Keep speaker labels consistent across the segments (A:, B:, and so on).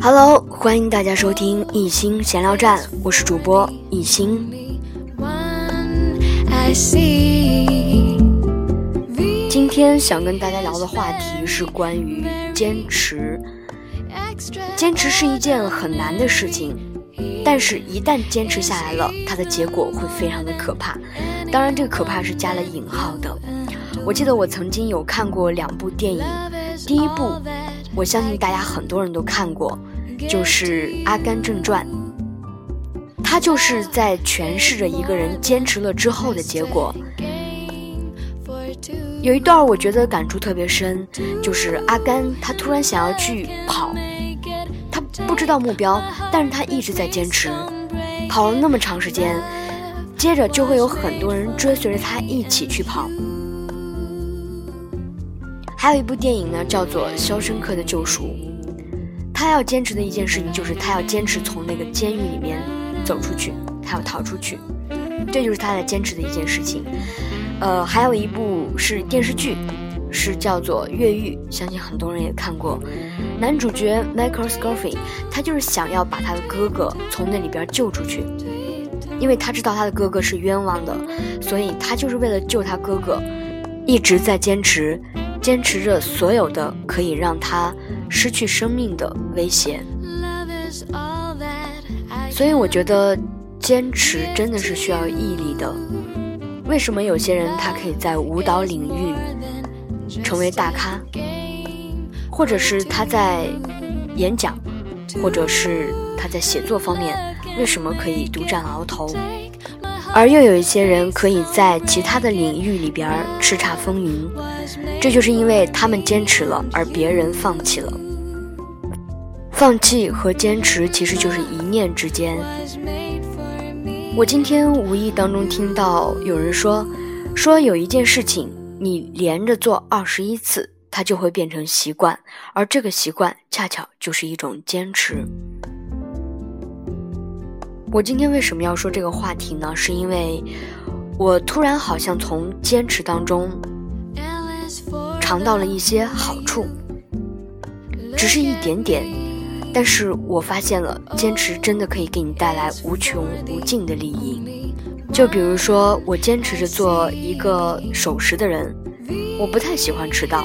A: Hello，欢迎大家收听一心闲聊站，我是主播一心。今天想跟大家聊的话题是关于坚持。坚持是一件很难的事情，但是一旦坚持下来了，它的结果会非常的可怕。当然，这个可怕是加了引号的。我记得我曾经有看过两部电影，第一部，我相信大家很多人都看过，就是《阿甘正传》。它就是在诠释着一个人坚持了之后的结果。有一段我觉得感触特别深，就是阿甘他突然想要去跑，他不知道目标，但是他一直在坚持，跑了那么长时间，接着就会有很多人追随着他一起去跑。还有一部电影呢，叫做《肖申克的救赎》。他要坚持的一件事情就是，他要坚持从那个监狱里面走出去，他要逃出去，这就是他在坚持的一件事情。呃，还有一部是电视剧，是叫做《越狱》，相信很多人也看过。男主角 Michael Scofield，他就是想要把他的哥哥从那里边救出去，因为他知道他的哥哥是冤枉的，所以他就是为了救他哥哥，一直在坚持。坚持着所有的可以让他失去生命的威胁，所以我觉得坚持真的是需要毅力的。为什么有些人他可以在舞蹈领域成为大咖，或者是他在演讲，或者是他在写作方面，为什么可以独占鳌头？而又有一些人可以在其他的领域里边叱咤风云，这就是因为他们坚持了，而别人放弃了。放弃和坚持其实就是一念之间。我今天无意当中听到有人说，说有一件事情你连着做二十一次，它就会变成习惯，而这个习惯恰巧就是一种坚持。我今天为什么要说这个话题呢？是因为我突然好像从坚持当中尝到了一些好处，只是一点点，但是我发现了坚持真的可以给你带来无穷无尽的利益。就比如说，我坚持着做一个守时的人，我不太喜欢迟到，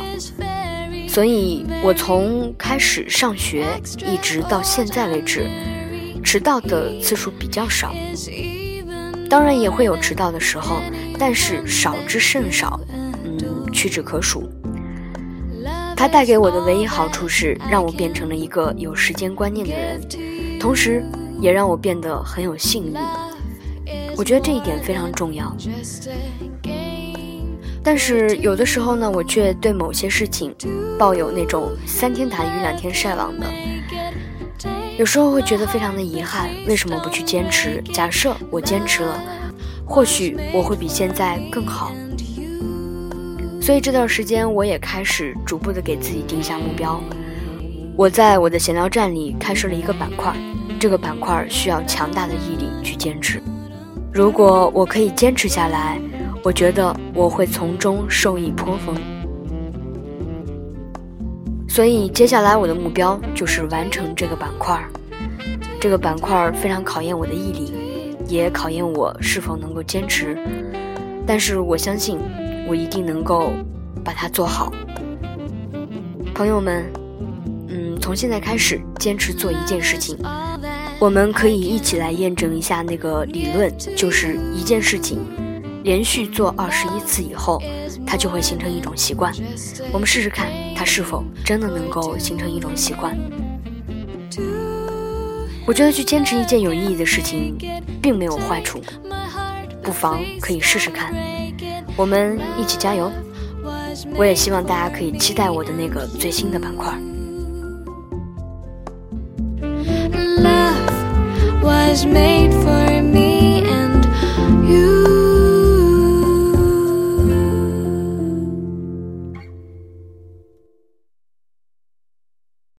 A: 所以我从开始上学一直到现在为止。迟到的次数比较少，当然也会有迟到的时候，但是少之甚少，嗯，屈指可数。它带给我的唯一好处是让我变成了一个有时间观念的人，同时也让我变得很有信誉。我觉得这一点非常重要。但是有的时候呢，我却对某些事情抱有那种三天打鱼两天晒网的。有时候会觉得非常的遗憾，为什么不去坚持？假设我坚持了，或许我会比现在更好。所以这段时间我也开始逐步的给自己定下目标。我在我的闲聊站里开设了一个板块，这个板块需要强大的毅力去坚持。如果我可以坚持下来，我觉得我会从中受益颇丰。所以接下来我的目标就是完成这个板块儿。这个板块儿非常考验我的毅力，也考验我是否能够坚持。但是我相信，我一定能够把它做好。朋友们，嗯，从现在开始坚持做一件事情，我们可以一起来验证一下那个理论，就是一件事情连续做二十一次以后。它就会形成一种习惯，我们试试看，它是否真的能够形成一种习惯。我觉得去坚持一件有意义的事情，并没有坏处，不妨可以试试看。我们一起加油！我也希望大家可以期待我的那个最新的板块。Love was made